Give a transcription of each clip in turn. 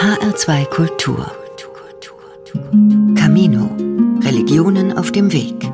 HR2 Kultur. Camino. Religionen auf dem Weg.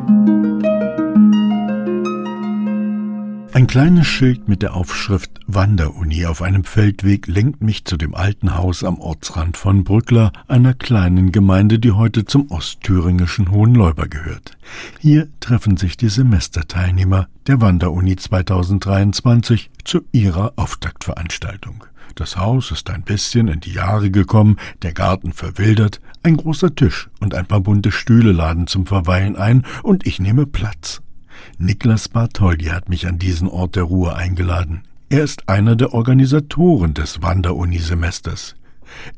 Ein kleines Schild mit der Aufschrift Wanderuni auf einem Feldweg lenkt mich zu dem alten Haus am Ortsrand von Brückler, einer kleinen Gemeinde, die heute zum ostthüringischen Hohenläuber gehört. Hier treffen sich die Semesterteilnehmer der Wanderuni 2023 zu ihrer Auftaktveranstaltung. Das Haus ist ein bisschen in die Jahre gekommen, der Garten verwildert, ein großer Tisch und ein paar bunte Stühle laden zum Verweilen ein und ich nehme Platz. Niklas Bartholdi hat mich an diesen Ort der Ruhe eingeladen. Er ist einer der Organisatoren des Wanderunisemesters.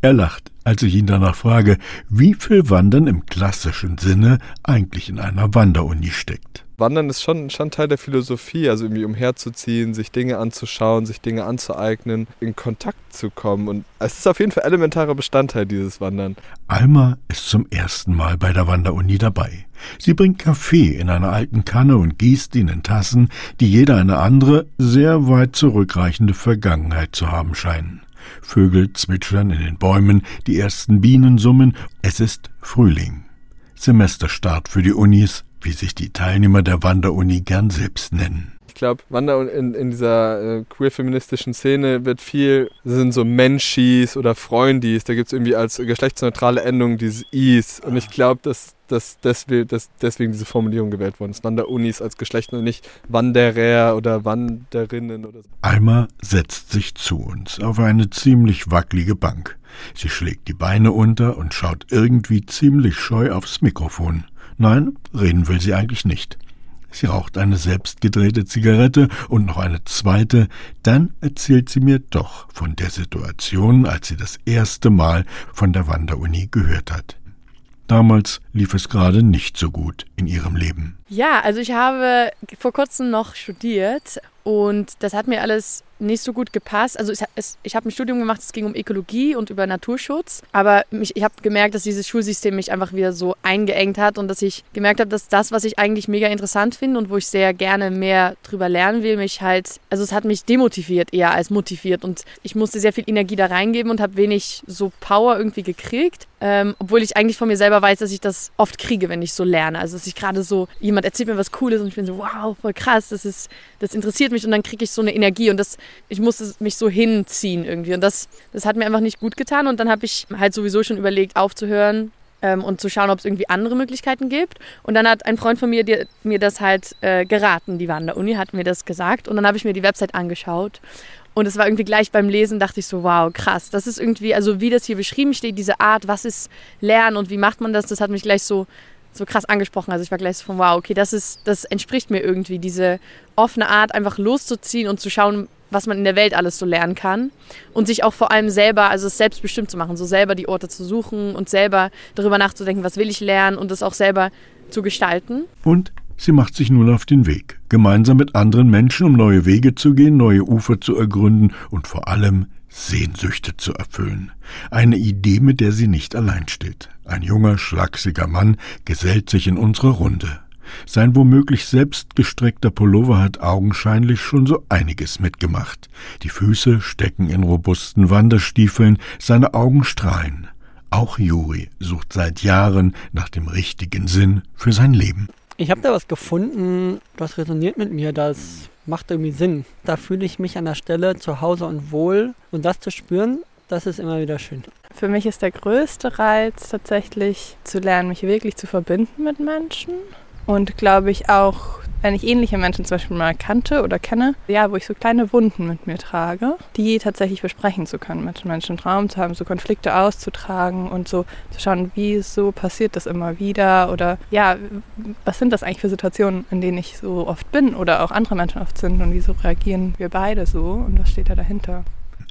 Er lacht, als ich ihn danach frage, wie viel Wandern im klassischen Sinne eigentlich in einer Wanderuni steckt. Wandern ist schon, schon Teil der Philosophie, also irgendwie umherzuziehen, sich Dinge anzuschauen, sich Dinge anzueignen, in Kontakt zu kommen. Und es ist auf jeden Fall elementarer Bestandteil dieses Wandern. Alma ist zum ersten Mal bei der Wanderuni dabei. Sie bringt Kaffee in einer alten Kanne und gießt ihn in Tassen, die jeder eine andere, sehr weit zurückreichende Vergangenheit zu haben scheinen. Vögel zwitschern in den Bäumen, die ersten Bienen summen, es ist Frühling. Semesterstart für die Unis, wie sich die Teilnehmer der Wanderuni gern selbst nennen. Ich glaube, Wander in, in dieser äh, queer-feministischen Szene wird viel, sind so Menschis oder Freundis, da gibt es irgendwie als geschlechtsneutrale Endung dieses Is. Und ich glaube, dass, dass, deswegen, dass deswegen diese Formulierung gewählt worden ist. Wanderunis als Geschlecht und nicht Wanderer oder Wanderinnen oder so. Alma setzt sich zu uns auf eine ziemlich wackelige Bank. Sie schlägt die Beine unter und schaut irgendwie ziemlich scheu aufs Mikrofon. Nein, reden will sie eigentlich nicht. Sie raucht eine selbstgedrehte Zigarette und noch eine zweite, dann erzählt sie mir doch von der Situation, als sie das erste Mal von der Wanderuni gehört hat. Damals lief es gerade nicht so gut in ihrem Leben. Ja, also ich habe vor kurzem noch studiert und das hat mir alles nicht so gut gepasst. Also ich, ich habe ein Studium gemacht, es ging um Ökologie und über Naturschutz. Aber mich, ich habe gemerkt, dass dieses Schulsystem mich einfach wieder so eingeengt hat und dass ich gemerkt habe, dass das, was ich eigentlich mega interessant finde und wo ich sehr gerne mehr drüber lernen will, mich halt, also es hat mich demotiviert eher als motiviert und ich musste sehr viel Energie da reingeben und habe wenig so Power irgendwie gekriegt. Ähm, obwohl ich eigentlich von mir selber weiß, dass ich das oft kriege, wenn ich so lerne. Also dass ich gerade so, jemand erzählt mir was Cooles und ich bin so, wow, voll krass, das ist, das interessiert mich und dann kriege ich so eine Energie und das ich musste mich so hinziehen irgendwie. Und das, das hat mir einfach nicht gut getan. Und dann habe ich halt sowieso schon überlegt, aufzuhören ähm, und zu schauen, ob es irgendwie andere Möglichkeiten gibt. Und dann hat ein Freund von mir die, mir das halt äh, geraten, die war an der Uni, hat mir das gesagt. Und dann habe ich mir die Website angeschaut. Und es war irgendwie gleich beim Lesen, dachte ich so, wow, krass. Das ist irgendwie, also wie das hier beschrieben steht, diese Art, was ist Lernen und wie macht man das, das hat mich gleich so so krass angesprochen. Also ich war gleich so von, wow, okay, das ist, das entspricht mir irgendwie, diese offene Art, einfach loszuziehen und zu schauen, was man in der Welt alles so lernen kann und sich auch vor allem selber, also es selbstbestimmt zu machen, so selber die Orte zu suchen und selber darüber nachzudenken, was will ich lernen und es auch selber zu gestalten. Und sie macht sich nun auf den Weg, gemeinsam mit anderen Menschen, um neue Wege zu gehen, neue Ufer zu ergründen und vor allem Sehnsüchte zu erfüllen. Eine Idee, mit der sie nicht allein steht. Ein junger, schlachsiger Mann gesellt sich in unsere Runde. Sein womöglich selbst gestrickter Pullover hat augenscheinlich schon so einiges mitgemacht. Die Füße stecken in robusten Wanderstiefeln, seine Augen strahlen. Auch Juri sucht seit Jahren nach dem richtigen Sinn für sein Leben. Ich habe da was gefunden, das resoniert mit mir, das macht irgendwie Sinn. Da fühle ich mich an der Stelle zu Hause und wohl. Und das zu spüren, das ist immer wieder schön. Für mich ist der größte Reiz tatsächlich zu lernen, mich wirklich zu verbinden mit Menschen und glaube ich auch, wenn ich ähnliche Menschen zum Beispiel mal kannte oder kenne, ja, wo ich so kleine Wunden mit mir trage, die tatsächlich besprechen zu können, mit Menschen im Traum zu haben, so Konflikte auszutragen und so zu schauen, wieso passiert das immer wieder oder ja, was sind das eigentlich für Situationen, in denen ich so oft bin oder auch andere Menschen oft sind und wieso reagieren wir beide so und was steht da dahinter?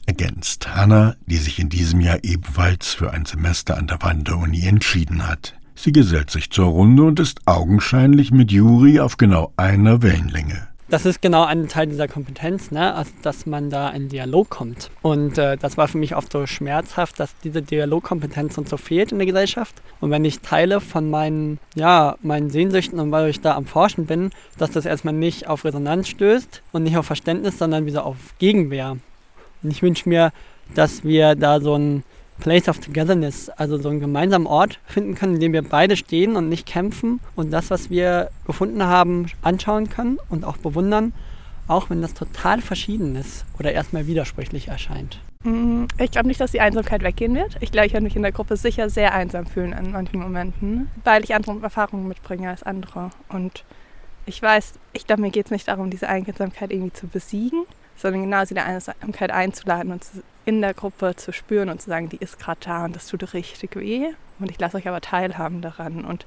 Ergänzt Hannah, die sich in diesem Jahr ebenfalls für ein Semester an der Wanderuni entschieden hat. Sie gesellt sich zur Runde und ist augenscheinlich mit Juri auf genau einer Wellenlänge. Das ist genau ein Teil dieser Kompetenz, ne? also, dass man da in Dialog kommt. Und äh, das war für mich oft so schmerzhaft, dass diese Dialogkompetenz uns so fehlt in der Gesellschaft. Und wenn ich Teile von meinen, ja, meinen Sehnsüchten und weil ich da am Forschen bin, dass das erstmal nicht auf Resonanz stößt und nicht auf Verständnis, sondern wieder auf Gegenwehr. Und ich wünsche mir, dass wir da so ein Place of Togetherness, also so einen gemeinsamen Ort finden können, in dem wir beide stehen und nicht kämpfen und das, was wir gefunden haben, anschauen können und auch bewundern, auch wenn das total verschieden ist oder erstmal widersprüchlich erscheint. Mm, ich glaube nicht, dass die Einsamkeit weggehen wird. Ich glaube, ich werde mich in der Gruppe sicher sehr einsam fühlen an manchen Momenten, weil ich andere Erfahrungen mitbringe als andere. Und ich weiß, ich glaube, mir geht es nicht darum, diese Einsamkeit irgendwie zu besiegen, sondern genau diese Einsamkeit einzuladen und in der Gruppe zu spüren und zu sagen, die ist gerade da und das tut richtig weh. Und ich lasse euch aber teilhaben daran und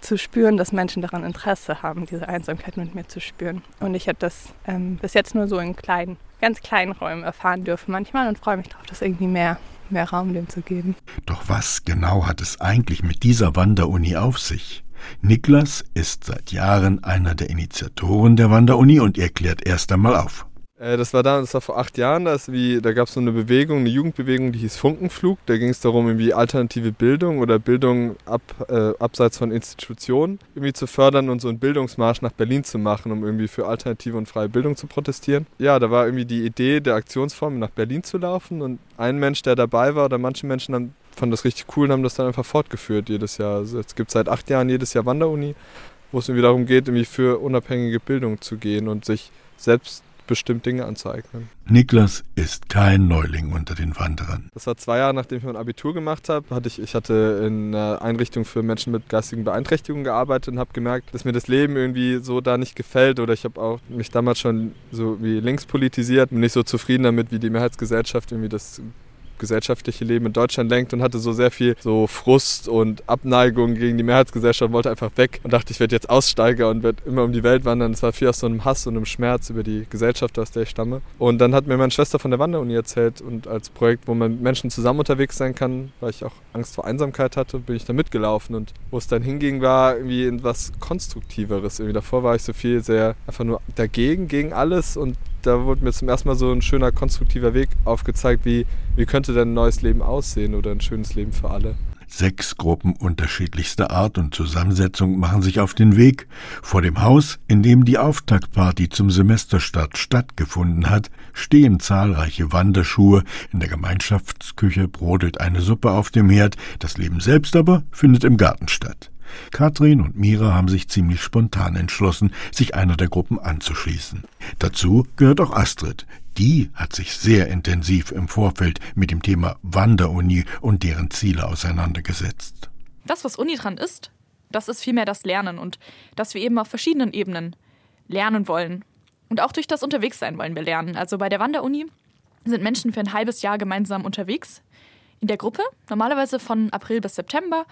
zu spüren, dass Menschen daran Interesse haben, diese Einsamkeit mit mir zu spüren. Und ich habe das ähm, bis jetzt nur so in kleinen, ganz kleinen Räumen erfahren dürfen manchmal und freue mich darauf, das irgendwie mehr, mehr Raum dem zu geben. Doch was genau hat es eigentlich mit dieser Wanderuni auf sich? Niklas ist seit Jahren einer der Initiatoren der Wanderuni und er klärt erst einmal auf. Äh, das war da, das war vor acht Jahren, das wie, da gab es so eine Bewegung, eine Jugendbewegung, die hieß Funkenflug. Da ging es darum, irgendwie alternative Bildung oder Bildung ab, äh, abseits von Institutionen irgendwie zu fördern und so einen Bildungsmarsch nach Berlin zu machen, um irgendwie für alternative und freie Bildung zu protestieren. Ja, da war irgendwie die Idee der Aktionsform, nach Berlin zu laufen und ein Mensch, der dabei war, oder manche Menschen haben, fanden das richtig cool und haben das dann einfach fortgeführt jedes Jahr. Also es gibt seit acht Jahren jedes Jahr Wanderuni, wo es irgendwie darum geht, irgendwie für unabhängige Bildung zu gehen und sich selbst bestimmt Dinge anzueignen. Niklas ist kein Neuling unter den Wanderern. Das war zwei Jahre, nachdem ich mein Abitur gemacht habe. Hatte ich, ich hatte in einer Einrichtung für Menschen mit geistigen Beeinträchtigungen gearbeitet und habe gemerkt, dass mir das Leben irgendwie so da nicht gefällt. Oder ich habe auch mich damals schon so wie links politisiert und nicht so zufrieden damit, wie die Mehrheitsgesellschaft irgendwie das gesellschaftliche Leben in Deutschland lenkt und hatte so sehr viel so Frust und Abneigung gegen die Mehrheitsgesellschaft, wollte einfach weg und dachte, ich werde jetzt Aussteiger und werde immer um die Welt wandern. Es war viel aus so einem Hass und einem Schmerz über die Gesellschaft, aus der ich stamme. Und dann hat mir meine Schwester von der Wanderuni erzählt und als Projekt, wo man mit Menschen zusammen unterwegs sein kann, weil ich auch Angst vor Einsamkeit hatte, bin ich da mitgelaufen und wo es dann hinging, war irgendwie etwas Konstruktiveres. Irgendwie davor war ich so viel sehr einfach nur dagegen, gegen alles und da wurde mir zum ersten Mal so ein schöner, konstruktiver Weg aufgezeigt, wie, wie könnte denn ein neues Leben aussehen oder ein schönes Leben für alle. Sechs Gruppen unterschiedlichster Art und Zusammensetzung machen sich auf den Weg. Vor dem Haus, in dem die Auftaktparty zum Semesterstart stattgefunden hat, stehen zahlreiche Wanderschuhe, in der Gemeinschaftsküche brodelt eine Suppe auf dem Herd, das Leben selbst aber findet im Garten statt. Katrin und Mira haben sich ziemlich spontan entschlossen, sich einer der Gruppen anzuschließen. Dazu gehört auch Astrid. Die hat sich sehr intensiv im Vorfeld mit dem Thema Wanderuni und deren Ziele auseinandergesetzt. Das, was Uni dran ist, das ist vielmehr das Lernen und dass wir eben auf verschiedenen Ebenen lernen wollen. Und auch durch das Unterwegssein wollen wir lernen. Also bei der Wanderuni sind Menschen für ein halbes Jahr gemeinsam unterwegs in der Gruppe, normalerweise von April bis September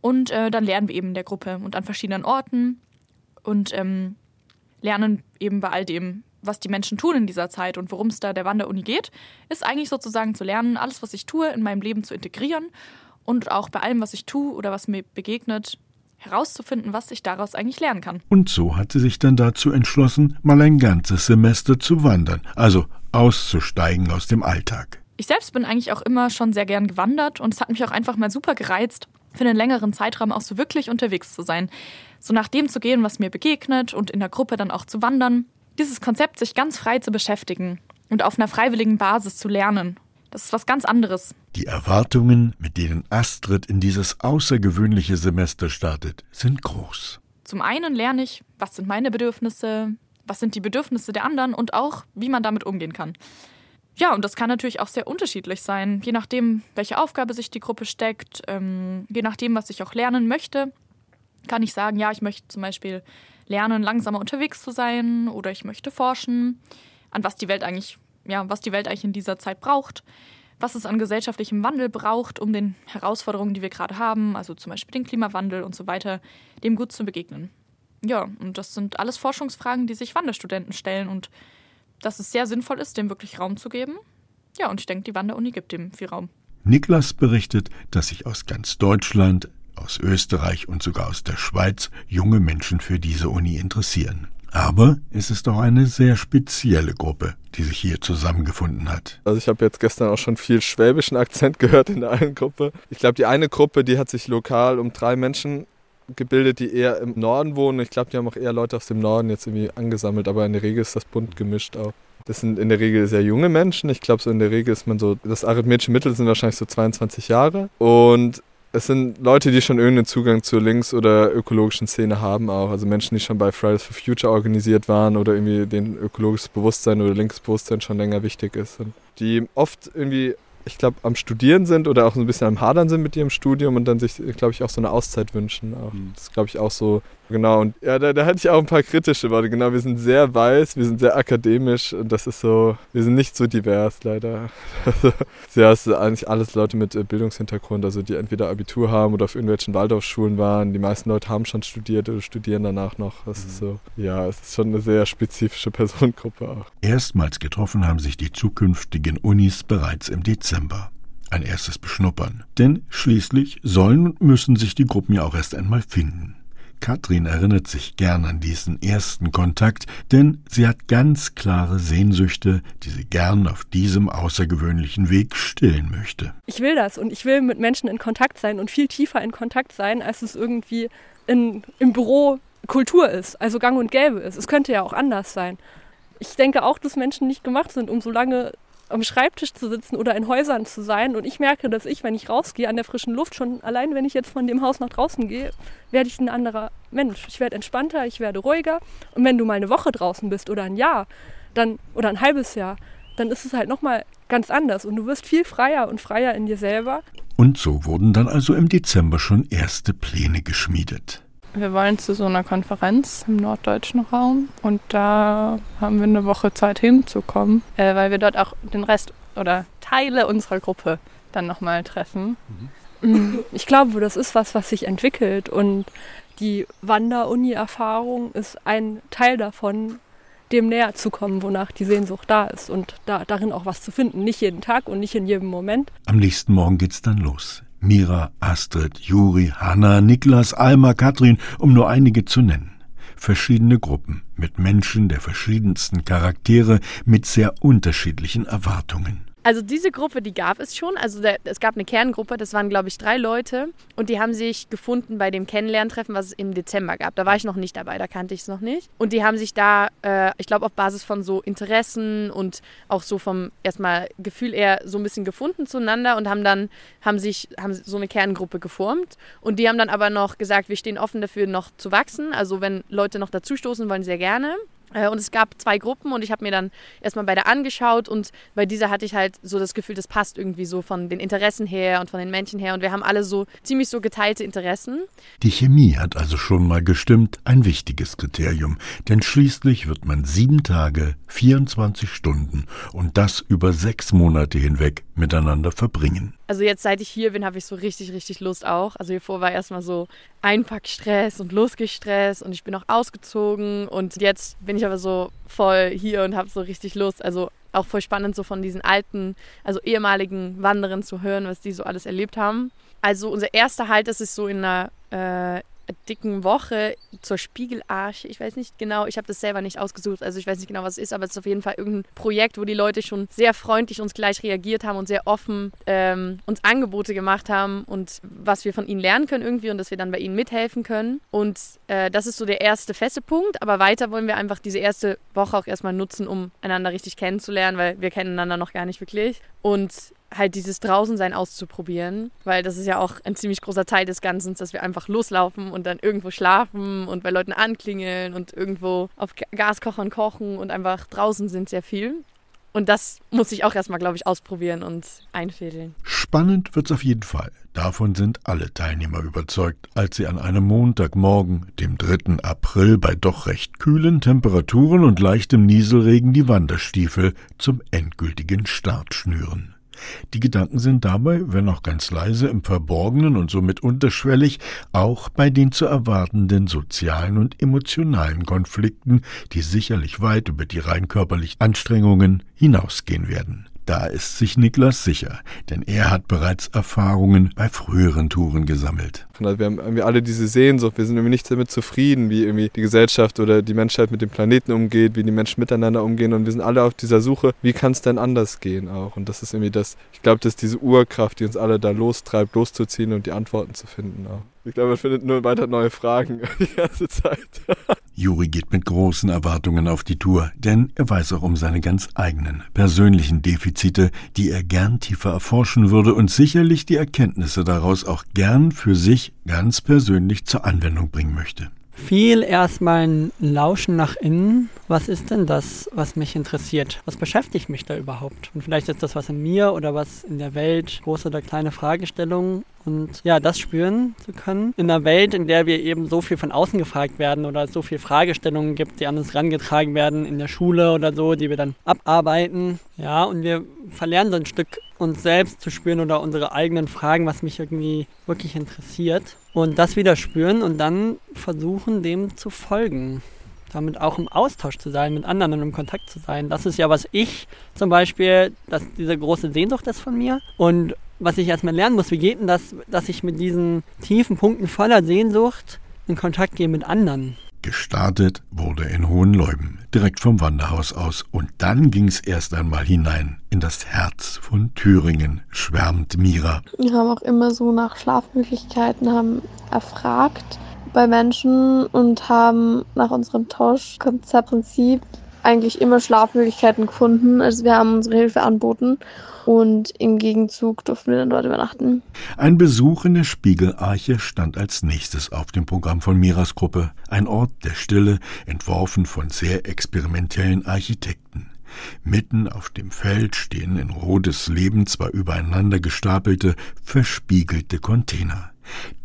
und äh, dann lernen wir eben in der Gruppe und an verschiedenen Orten und ähm, lernen eben bei all dem, was die Menschen tun in dieser Zeit und worum es da der Wanderuni geht, ist eigentlich sozusagen zu lernen, alles, was ich tue, in meinem Leben zu integrieren und auch bei allem, was ich tue oder was mir begegnet, herauszufinden, was ich daraus eigentlich lernen kann. Und so hat sie sich dann dazu entschlossen, mal ein ganzes Semester zu wandern, also auszusteigen aus dem Alltag. Ich selbst bin eigentlich auch immer schon sehr gern gewandert und es hat mich auch einfach mal super gereizt, für einen längeren Zeitraum auch so wirklich unterwegs zu sein. So nach dem zu gehen, was mir begegnet und in der Gruppe dann auch zu wandern. Dieses Konzept, sich ganz frei zu beschäftigen und auf einer freiwilligen Basis zu lernen. Das ist was ganz anderes. Die Erwartungen, mit denen Astrid in dieses außergewöhnliche Semester startet, sind groß. Zum einen lerne ich, was sind meine Bedürfnisse, was sind die Bedürfnisse der anderen und auch, wie man damit umgehen kann. Ja, und das kann natürlich auch sehr unterschiedlich sein, je nachdem, welche Aufgabe sich die Gruppe steckt, ähm, je nachdem, was ich auch lernen möchte. Kann ich sagen, ja, ich möchte zum Beispiel lernen, langsamer unterwegs zu sein oder ich möchte forschen, an was die Welt eigentlich, ja, was die Welt eigentlich in dieser Zeit braucht, was es an gesellschaftlichem Wandel braucht, um den Herausforderungen, die wir gerade haben, also zum Beispiel den Klimawandel und so weiter, dem gut zu begegnen. Ja, und das sind alles Forschungsfragen, die sich Wanderstudenten stellen und dass es sehr sinnvoll ist, dem wirklich Raum zu geben. Ja, und ich denke, die Wanderuni gibt dem viel Raum. Niklas berichtet, dass sich aus ganz Deutschland, aus Österreich und sogar aus der Schweiz junge Menschen für diese Uni interessieren. Aber es ist auch eine sehr spezielle Gruppe, die sich hier zusammengefunden hat. Also ich habe jetzt gestern auch schon viel schwäbischen Akzent gehört in der einen Gruppe. Ich glaube, die eine Gruppe, die hat sich lokal um drei Menschen gebildet, die eher im Norden wohnen. Ich glaube, die haben auch eher Leute aus dem Norden jetzt irgendwie angesammelt, aber in der Regel ist das bunt gemischt auch. Das sind in der Regel sehr junge Menschen. Ich glaube, so in der Regel ist man so, das arithmetische Mittel sind wahrscheinlich so 22 Jahre. Und es sind Leute, die schon irgendeinen Zugang zur links- oder ökologischen Szene haben auch. Also Menschen, die schon bei Fridays for Future organisiert waren oder irgendwie denen ökologisches Bewusstsein oder linkes Bewusstsein schon länger wichtig ist. Und die oft irgendwie ich glaube, am Studieren sind oder auch so ein bisschen am Hadern sind mit ihrem Studium und dann sich, glaube ich, auch so eine Auszeit wünschen. Auch. Mhm. Das ist, glaube ich, auch so, genau. Und ja, da, da hatte ich auch ein paar kritische Worte. Genau, wir sind sehr weiß, wir sind sehr akademisch und das ist so, wir sind nicht so divers, leider. Also, ja, es sind eigentlich alles Leute mit äh, Bildungshintergrund, also die entweder Abitur haben oder auf irgendwelchen Waldorfschulen waren. Die meisten Leute haben schon studiert oder studieren danach noch. Das mhm. ist so, ja, es ist schon eine sehr spezifische Personengruppe auch. Erstmals getroffen haben sich die zukünftigen Unis bereits im Dezember. Dezember. Ein erstes Beschnuppern. Denn schließlich sollen und müssen sich die Gruppen ja auch erst einmal finden. Katrin erinnert sich gern an diesen ersten Kontakt, denn sie hat ganz klare Sehnsüchte, die sie gern auf diesem außergewöhnlichen Weg stillen möchte. Ich will das und ich will mit Menschen in Kontakt sein und viel tiefer in Kontakt sein, als es irgendwie in, im Büro Kultur ist, also gang und gäbe ist. Es könnte ja auch anders sein. Ich denke auch, dass Menschen nicht gemacht sind, um so lange am Schreibtisch zu sitzen oder in Häusern zu sein. Und ich merke, dass ich, wenn ich rausgehe an der frischen Luft, schon allein wenn ich jetzt von dem Haus nach draußen gehe, werde ich ein anderer Mensch. Ich werde entspannter, ich werde ruhiger. Und wenn du mal eine Woche draußen bist oder ein Jahr, dann oder ein halbes Jahr, dann ist es halt nochmal ganz anders und du wirst viel freier und freier in dir selber. Und so wurden dann also im Dezember schon erste Pläne geschmiedet. Wir wollen zu so einer Konferenz im norddeutschen Raum und da haben wir eine Woche Zeit hinzukommen, äh, weil wir dort auch den Rest oder Teile unserer Gruppe dann nochmal treffen. Mhm. Ich glaube, das ist was, was sich entwickelt und die Wander-Uni-Erfahrung ist ein Teil davon, dem näher zu kommen, wonach die Sehnsucht da ist und da, darin auch was zu finden. Nicht jeden Tag und nicht in jedem Moment. Am nächsten Morgen geht's dann los. Mira, Astrid, Juri, Hanna, Niklas, Alma, Katrin, um nur einige zu nennen. Verschiedene Gruppen mit Menschen der verschiedensten Charaktere mit sehr unterschiedlichen Erwartungen. Also diese Gruppe, die gab es schon. Also der, es gab eine Kerngruppe, das waren glaube ich drei Leute und die haben sich gefunden bei dem Kennenlerntreffen, was es im Dezember gab. Da war ich noch nicht dabei, da kannte ich es noch nicht. Und die haben sich da, äh, ich glaube auf Basis von so Interessen und auch so vom erstmal Gefühl eher so ein bisschen gefunden zueinander und haben dann haben sich haben so eine Kerngruppe geformt und die haben dann aber noch gesagt, wir stehen offen dafür noch zu wachsen. Also wenn Leute noch dazustoßen wollen, sehr gerne. Äh, und es gab zwei Gruppen und ich habe mir dann erstmal beide angeschaut und bei dieser hatte ich halt so das Gefühl, das passt irgendwie so von den Interessen her und von den Menschen her und wir haben alle so ziemlich so geteilte Interessen. Die Chemie hat also schon mal gestimmt, ein wichtiges Kriterium, denn schließlich wird man sieben Tage, 24 Stunden und das über sechs Monate hinweg miteinander verbringen. Also jetzt, seit ich hier bin, habe ich so richtig, richtig Lust auch. Also hiervor war erstmal so Einpackstress und Losgestress und ich bin auch ausgezogen und jetzt bin ich aber so voll hier und habe so richtig Lust. Also auch voll spannend, so von diesen alten, also ehemaligen Wanderern zu hören, was die so alles erlebt haben. Also unser erster Halt, das ist so in einer äh, dicken Woche zur Spiegelarche. Ich weiß nicht genau, ich habe das selber nicht ausgesucht, also ich weiß nicht genau, was es ist, aber es ist auf jeden Fall irgendein Projekt, wo die Leute schon sehr freundlich uns gleich reagiert haben und sehr offen ähm, uns Angebote gemacht haben und was wir von ihnen lernen können irgendwie und dass wir dann bei ihnen mithelfen können. Und äh, das ist so der erste feste Punkt, aber weiter wollen wir einfach diese erste Woche auch erstmal nutzen, um einander richtig kennenzulernen, weil wir kennen einander noch gar nicht wirklich. Und halt dieses Draußensein auszuprobieren, weil das ist ja auch ein ziemlich großer Teil des Ganzen, dass wir einfach loslaufen und dann irgendwo schlafen und bei Leuten anklingeln und irgendwo auf Gaskochern kochen und einfach draußen sind sehr viel. Und das muss ich auch erstmal, glaube ich, ausprobieren und einfädeln. Spannend wird's auf jeden Fall. Davon sind alle Teilnehmer überzeugt, als sie an einem Montagmorgen, dem 3. April, bei doch recht kühlen Temperaturen und leichtem Nieselregen die Wanderstiefel zum endgültigen Start schnüren. Die Gedanken sind dabei, wenn auch ganz leise, im Verborgenen und somit unterschwellig, auch bei den zu erwartenden sozialen und emotionalen Konflikten, die sicherlich weit über die rein körperlichen Anstrengungen hinausgehen werden. Da ist sich Niklas sicher, denn er hat bereits Erfahrungen bei früheren Touren gesammelt. Machen. Also wir haben irgendwie alle diese Sehnsucht, wir sind irgendwie nicht damit zufrieden, wie irgendwie die Gesellschaft oder die Menschheit mit dem Planeten umgeht, wie die Menschen miteinander umgehen und wir sind alle auf dieser Suche, wie kann es denn anders gehen auch? Und das ist irgendwie das, ich glaube, das ist diese Urkraft, die uns alle da lostreibt, loszuziehen und die Antworten zu finden auch. Ich glaube, man findet nur weiter neue Fragen die ganze Zeit. Juri geht mit großen Erwartungen auf die Tour, denn er weiß auch um seine ganz eigenen persönlichen Defizite, die er gern tiefer erforschen würde und sicherlich die Erkenntnisse daraus auch gern für sich ganz persönlich zur Anwendung bringen möchte viel erstmal ein Lauschen nach innen. Was ist denn das, was mich interessiert? Was beschäftigt mich da überhaupt? Und vielleicht ist das was in mir oder was in der Welt, große oder kleine Fragestellungen. Und ja, das spüren zu können. In einer Welt, in der wir eben so viel von außen gefragt werden oder es so viele Fragestellungen gibt, die an uns rangetragen werden in der Schule oder so, die wir dann abarbeiten. Ja, und wir verlernen so ein Stück uns selbst zu spüren oder unsere eigenen Fragen, was mich irgendwie wirklich interessiert. Und das wieder spüren und dann versuchen, dem zu folgen. Damit auch im Austausch zu sein, mit anderen und im Kontakt zu sein. Das ist ja, was ich zum Beispiel, dass diese große Sehnsucht ist von mir. Und was ich erstmal lernen muss, wie geht denn das, dass ich mit diesen tiefen Punkten voller Sehnsucht in Kontakt gehe mit anderen? Gestartet wurde in Hohenleuben, direkt vom Wanderhaus aus, und dann ging's erst einmal hinein in das Herz von Thüringen, schwärmt Mira. Wir haben auch immer so nach Schlafmöglichkeiten haben erfragt bei Menschen und haben nach unserem Tauschkonzeptprinzip eigentlich immer Schlafmöglichkeiten gefunden. Also wir haben unsere Hilfe anboten und im Gegenzug durften wir dann dort übernachten. Ein Besuch in der Spiegelarche stand als nächstes auf dem Programm von Miras Gruppe. Ein Ort der Stille, entworfen von sehr experimentellen Architekten. Mitten auf dem Feld stehen in rotes Leben zwei übereinander gestapelte, verspiegelte Container.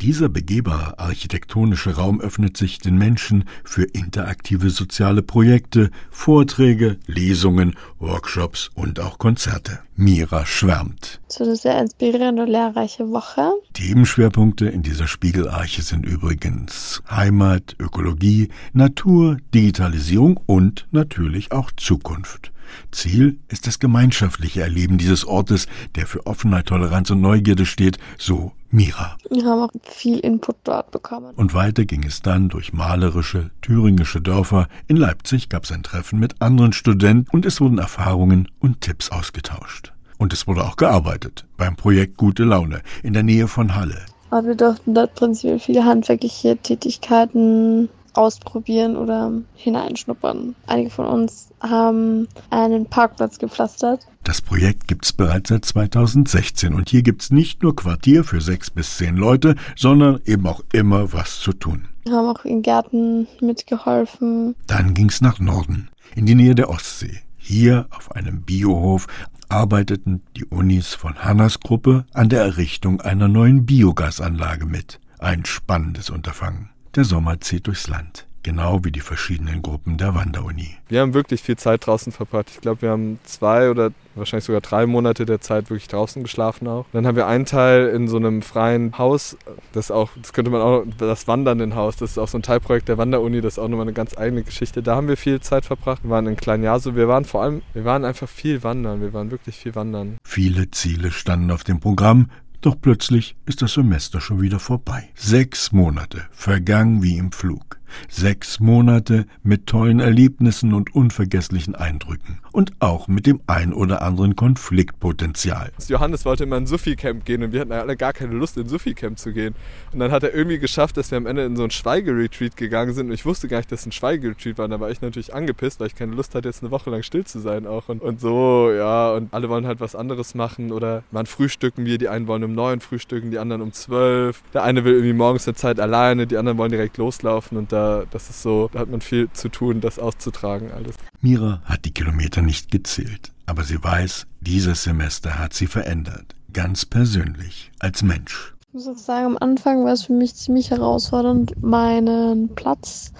Dieser begehbare architektonische Raum öffnet sich den Menschen für interaktive soziale Projekte, Vorträge, Lesungen, Workshops und auch Konzerte. Mira schwärmt. So eine sehr inspirierende und lehrreiche Woche. Themenschwerpunkte in dieser Spiegelarche sind übrigens Heimat, Ökologie, Natur, Digitalisierung und natürlich auch Zukunft. Ziel ist das gemeinschaftliche Erleben dieses Ortes, der für Offenheit, Toleranz und Neugierde steht, so Mira. Wir haben auch viel Input dort bekommen. Und weiter ging es dann durch malerische, thüringische Dörfer. In Leipzig gab es ein Treffen mit anderen Studenten und es wurden Erfahrungen und Tipps ausgetauscht. Und es wurde auch gearbeitet beim Projekt Gute Laune in der Nähe von Halle. Aber wir durften dort prinzipiell viele handwerkliche Tätigkeiten ausprobieren oder hineinschnuppern. Einige von uns haben einen Parkplatz gepflastert. Das Projekt gibt es bereits seit 2016 und hier gibt es nicht nur Quartier für sechs bis zehn Leute, sondern eben auch immer was zu tun. Wir haben auch in Gärten mitgeholfen. Dann ging es nach Norden, in die Nähe der Ostsee. Hier auf einem Biohof arbeiteten die Unis von Hannas Gruppe an der Errichtung einer neuen Biogasanlage mit. Ein spannendes Unterfangen. Der Sommer zieht durchs Land genau wie die verschiedenen Gruppen der Wanderuni. Wir haben wirklich viel Zeit draußen verbracht. Ich glaube, wir haben zwei oder wahrscheinlich sogar drei Monate der Zeit wirklich draußen geschlafen auch. Dann haben wir einen Teil in so einem freien Haus, das auch, das könnte man auch, das Wandernde Haus, das ist auch so ein Teilprojekt der Wanderuni, das ist auch nochmal eine ganz eigene Geschichte. Da haben wir viel Zeit verbracht. Wir waren in Kleinjaso, wir waren vor allem, wir waren einfach viel wandern, wir waren wirklich viel wandern. Viele Ziele standen auf dem Programm, doch plötzlich ist das Semester schon wieder vorbei. Sechs Monate vergangen wie im Flug. Sechs Monate mit tollen Erlebnissen und unvergesslichen Eindrücken. Und auch mit dem ein oder anderen Konfliktpotenzial. Johannes wollte immer in Sufi-Camp gehen und wir hatten alle gar keine Lust, in Sufi-Camp zu gehen. Und dann hat er irgendwie geschafft, dass wir am Ende in so ein Schweigeretreat gegangen sind. Und ich wusste gar nicht, dass es ein Schweigeretreat war. Und da war ich natürlich angepisst, weil ich keine Lust hatte, jetzt eine Woche lang still zu sein auch. Und, und so, ja. Und alle wollen halt was anderes machen. Oder man frühstücken wir. Die einen wollen um neun frühstücken, die anderen um zwölf. Der eine will irgendwie morgens eine Zeit alleine, die anderen wollen direkt loslaufen. Und da, das ist so, da hat man viel zu tun, das auszutragen alles. Mira hat die Kilometer nicht gezählt, aber sie weiß, dieses Semester hat sie verändert. Ganz persönlich, als Mensch. Ich muss auch sagen, am Anfang war es für mich ziemlich herausfordernd, meinen Platz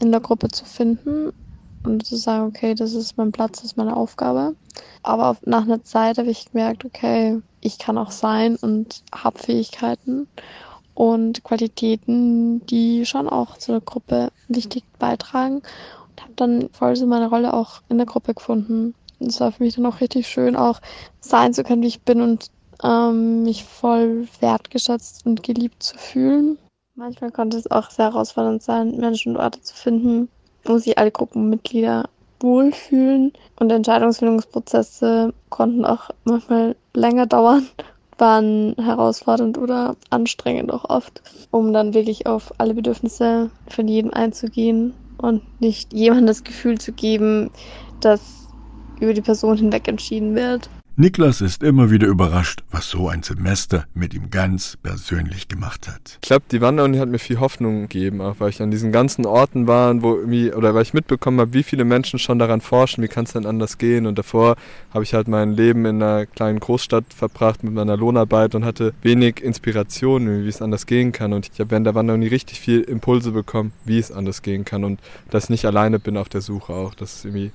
in der Gruppe zu finden und zu sagen, okay, das ist mein Platz, das ist meine Aufgabe. Aber nach einer Zeit habe ich gemerkt, okay, ich kann auch sein und habe Fähigkeiten und Qualitäten, die schon auch zu der Gruppe wichtig beitragen und habe dann voll so meine Rolle auch in der Gruppe gefunden. Und es war für mich dann auch richtig schön, auch sein zu können, wie ich bin und ähm, mich voll wertgeschätzt und geliebt zu fühlen. Manchmal konnte es auch sehr herausfordernd sein, Menschen und Orte zu finden, wo sich alle Gruppenmitglieder wohlfühlen. Und Entscheidungsfindungsprozesse konnten auch manchmal länger dauern, waren herausfordernd oder anstrengend auch oft, um dann wirklich auf alle Bedürfnisse von jedem einzugehen und nicht jemandem das Gefühl zu geben, dass über die Person hinweg entschieden wird. Niklas ist immer wieder überrascht, was so ein Semester mit ihm ganz persönlich gemacht hat. Ich glaube, die Wanderuni hat mir viel Hoffnung gegeben, auch weil ich an diesen ganzen Orten war, wo irgendwie, oder weil ich mitbekommen habe, wie viele Menschen schon daran forschen, wie kann es denn anders gehen. Und davor habe ich halt mein Leben in einer kleinen Großstadt verbracht mit meiner Lohnarbeit und hatte wenig Inspiration, wie es anders gehen kann. Und ich habe während der Wanderuni richtig viel Impulse bekommen, wie es anders gehen kann. Und dass ich nicht alleine bin auf der Suche auch. Das ist irgendwie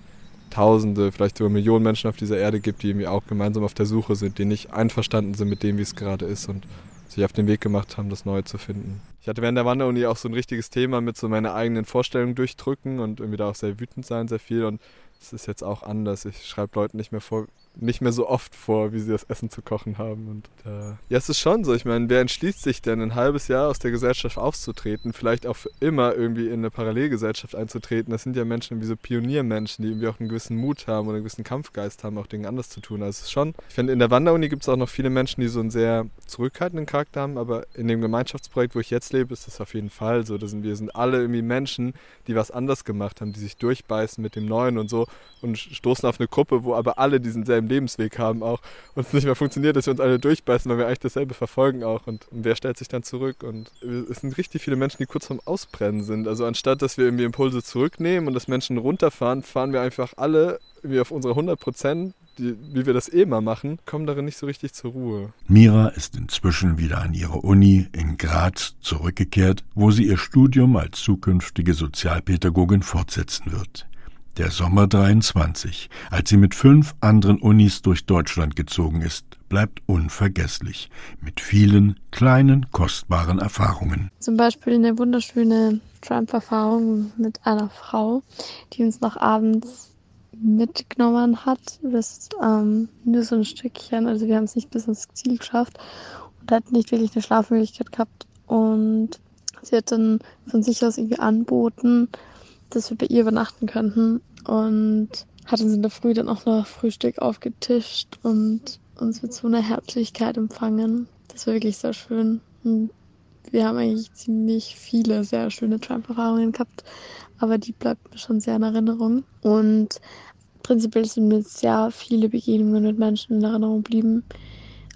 Tausende, vielleicht sogar Millionen Menschen auf dieser Erde gibt, die irgendwie auch gemeinsam auf der Suche sind, die nicht einverstanden sind mit dem, wie es gerade ist und sich auf den Weg gemacht haben, das Neue zu finden. Ich hatte während der Wanderuni auch so ein richtiges Thema mit so meiner eigenen Vorstellung durchdrücken und irgendwie da auch sehr wütend sein, sehr viel und es ist jetzt auch anders. Ich schreibe Leuten nicht mehr vor, nicht mehr so oft vor, wie sie das Essen zu kochen haben. Und äh, ja, es ist schon so. Ich meine, wer entschließt sich denn, ein halbes Jahr aus der Gesellschaft auszutreten, vielleicht auch für immer irgendwie in eine Parallelgesellschaft einzutreten? Das sind ja Menschen wie so Pioniermenschen, die irgendwie auch einen gewissen Mut haben oder einen gewissen Kampfgeist haben, auch Dinge anders zu tun. Also es ist schon, ich finde, in der Wanderuni gibt es auch noch viele Menschen, die so einen sehr zurückhaltenden Charakter haben, aber in dem Gemeinschaftsprojekt, wo ich jetzt lebe, ist das auf jeden Fall so. Da sind wir sind alle irgendwie Menschen, die was anders gemacht haben, die sich durchbeißen mit dem Neuen und so und stoßen auf eine Gruppe, wo aber alle diesen selben Lebensweg haben auch und es nicht mehr funktioniert, dass wir uns alle durchbeißen, weil wir eigentlich dasselbe verfolgen auch und wer stellt sich dann zurück und es sind richtig viele Menschen, die kurz vorm Ausbrennen sind. Also anstatt, dass wir irgendwie Impulse zurücknehmen und dass Menschen runterfahren, fahren wir einfach alle wie auf unsere 100 Prozent wie wir das eh mal machen, kommen darin nicht so richtig zur Ruhe. Mira ist inzwischen wieder an ihre Uni in Graz zurückgekehrt, wo sie ihr Studium als zukünftige Sozialpädagogin fortsetzen wird. Der Sommer 23, als sie mit fünf anderen Unis durch Deutschland gezogen ist, bleibt unvergesslich, mit vielen kleinen, kostbaren Erfahrungen. Zum Beispiel eine wunderschöne Trump-Erfahrung mit einer Frau, die uns noch abends mitgenommen hat. Das ähm, nur so ein Stückchen, also wir haben es nicht bis ins Ziel geschafft und hat nicht wirklich eine Schlafmöglichkeit gehabt. Und sie hat dann von sich aus irgendwie anboten, dass wir bei ihr übernachten könnten und hat uns in der Früh dann auch noch Frühstück aufgetischt und uns mit so einer Herzlichkeit empfangen. Das war wirklich sehr schön. Und wir haben eigentlich ziemlich viele sehr schöne Trump-Erfahrungen gehabt, aber die bleibt mir schon sehr in Erinnerung. Und prinzipiell sind mir sehr viele Begegnungen mit Menschen in Erinnerung geblieben.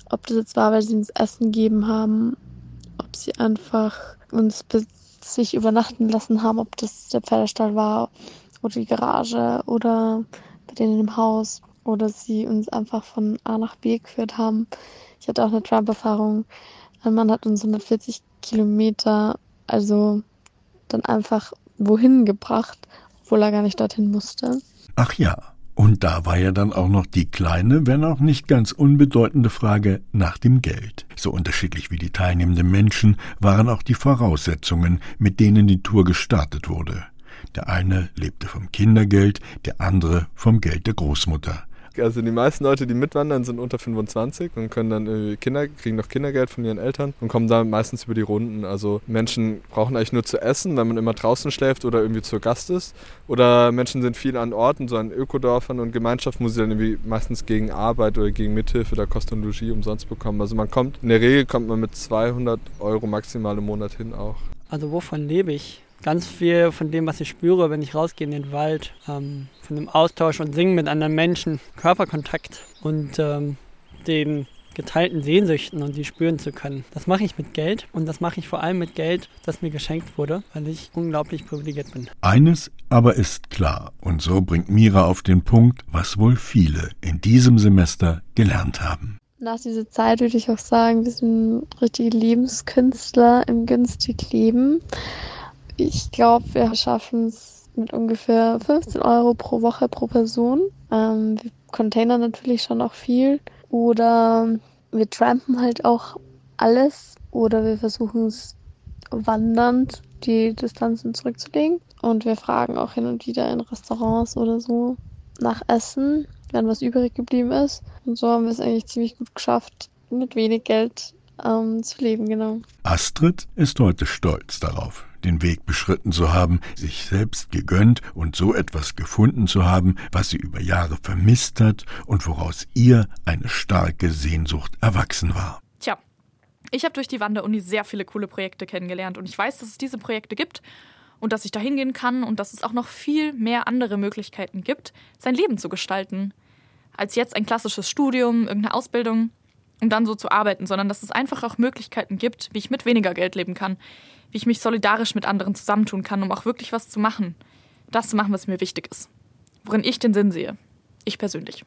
Ob das jetzt war, weil sie uns Essen gegeben haben, ob sie einfach uns sich übernachten lassen haben, ob das der Pferdestall war oder die Garage oder bei denen im Haus oder sie uns einfach von A nach B geführt haben. Ich hatte auch eine Trump-Erfahrung. Ein Mann hat uns 140 Kilometer, also dann einfach wohin gebracht, obwohl er gar nicht dorthin musste. Ach ja, und da war ja dann auch noch die kleine, wenn auch nicht ganz unbedeutende Frage nach dem Geld. So unterschiedlich wie die teilnehmenden Menschen waren auch die Voraussetzungen, mit denen die Tour gestartet wurde. Der eine lebte vom Kindergeld, der andere vom Geld der Großmutter. Also die meisten Leute, die mitwandern, sind unter 25 und können dann Kinder, kriegen noch Kindergeld von ihren Eltern und kommen da meistens über die Runden. Also Menschen brauchen eigentlich nur zu essen, wenn man immer draußen schläft oder irgendwie zu Gast ist. Oder Menschen sind viel an Orten, so an Ökodorfern und Gemeinschaft muss sie dann irgendwie meistens gegen Arbeit oder gegen Mithilfe der Kost und Logis umsonst bekommen. Also man kommt, in der Regel kommt man mit 200 Euro maximal im Monat hin auch. Also wovon lebe ich? Ganz viel von dem, was ich spüre, wenn ich rausgehe in den Wald, ähm, von dem Austausch und Singen mit anderen Menschen, Körperkontakt und ähm, den geteilten Sehnsüchten und die spüren zu können. Das mache ich mit Geld und das mache ich vor allem mit Geld, das mir geschenkt wurde, weil ich unglaublich privilegiert bin. Eines aber ist klar und so bringt Mira auf den Punkt, was wohl viele in diesem Semester gelernt haben. Nach dieser Zeit würde ich auch sagen, wir sind richtige Lebenskünstler im günstig Leben. Ich glaube, wir schaffen es mit ungefähr 15 Euro pro Woche pro Person. Ähm, wir containern natürlich schon auch viel. Oder wir trampen halt auch alles. Oder wir versuchen es wandernd die Distanzen zurückzulegen. Und wir fragen auch hin und wieder in Restaurants oder so nach Essen, wenn was übrig geblieben ist. Und so haben wir es eigentlich ziemlich gut geschafft, mit wenig Geld ähm, zu leben, genau. Astrid ist heute stolz darauf, den Weg beschritten zu haben, sich selbst gegönnt und so etwas gefunden zu haben, was sie über Jahre vermisst hat und woraus ihr eine starke Sehnsucht erwachsen war. Tja, ich habe durch die Wanderuni sehr viele coole Projekte kennengelernt und ich weiß, dass es diese Projekte gibt und dass ich da hingehen kann und dass es auch noch viel mehr andere Möglichkeiten gibt, sein Leben zu gestalten, als jetzt ein klassisches Studium, irgendeine Ausbildung um dann so zu arbeiten, sondern dass es einfach auch Möglichkeiten gibt, wie ich mit weniger Geld leben kann, wie ich mich solidarisch mit anderen zusammentun kann, um auch wirklich was zu machen. Das zu machen, was mir wichtig ist. Worin ich den Sinn sehe. Ich persönlich.